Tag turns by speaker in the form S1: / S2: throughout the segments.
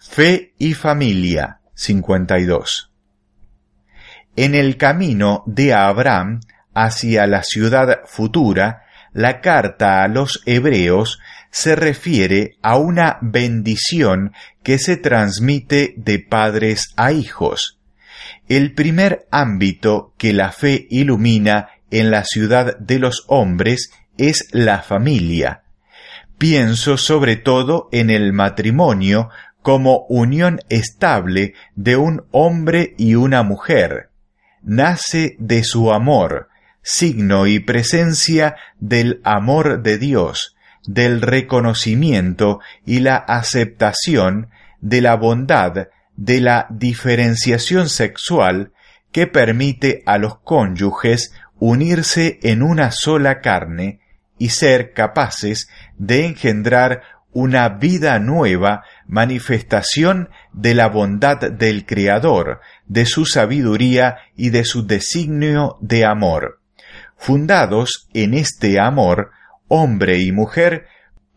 S1: Fe y familia 52. En el camino de Abraham hacia la ciudad futura, la carta a los hebreos se refiere a una bendición que se transmite de padres a hijos. El primer ámbito que la fe ilumina en la ciudad de los hombres es la familia. Pienso sobre todo en el matrimonio como unión estable de un hombre y una mujer. Nace de su amor, signo y presencia del amor de Dios, del reconocimiento y la aceptación de la bondad de la diferenciación sexual que permite a los cónyuges unirse en una sola carne y ser capaces de engendrar una vida nueva, manifestación de la bondad del Creador, de su sabiduría y de su designio de amor. Fundados en este amor, hombre y mujer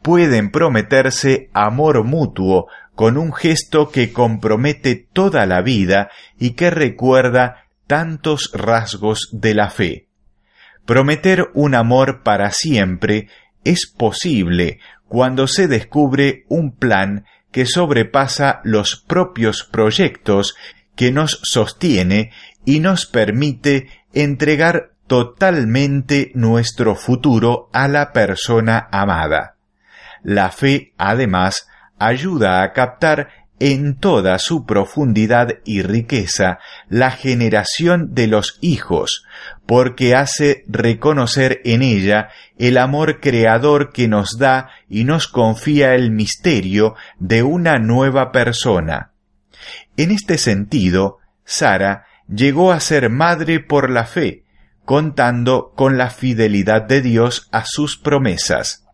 S1: pueden prometerse amor mutuo con un gesto que compromete toda la vida y que recuerda tantos rasgos de la fe. Prometer un amor para siempre es posible cuando se descubre un plan que sobrepasa los propios proyectos que nos sostiene y nos permite entregar totalmente nuestro futuro a la persona amada. La fe, además, ayuda a captar en toda su profundidad y riqueza la generación de los hijos, porque hace reconocer en ella el amor creador que nos da y nos confía el misterio de una nueva persona. En este sentido, Sara llegó a ser madre por la fe, contando con la fidelidad de Dios a sus promesas.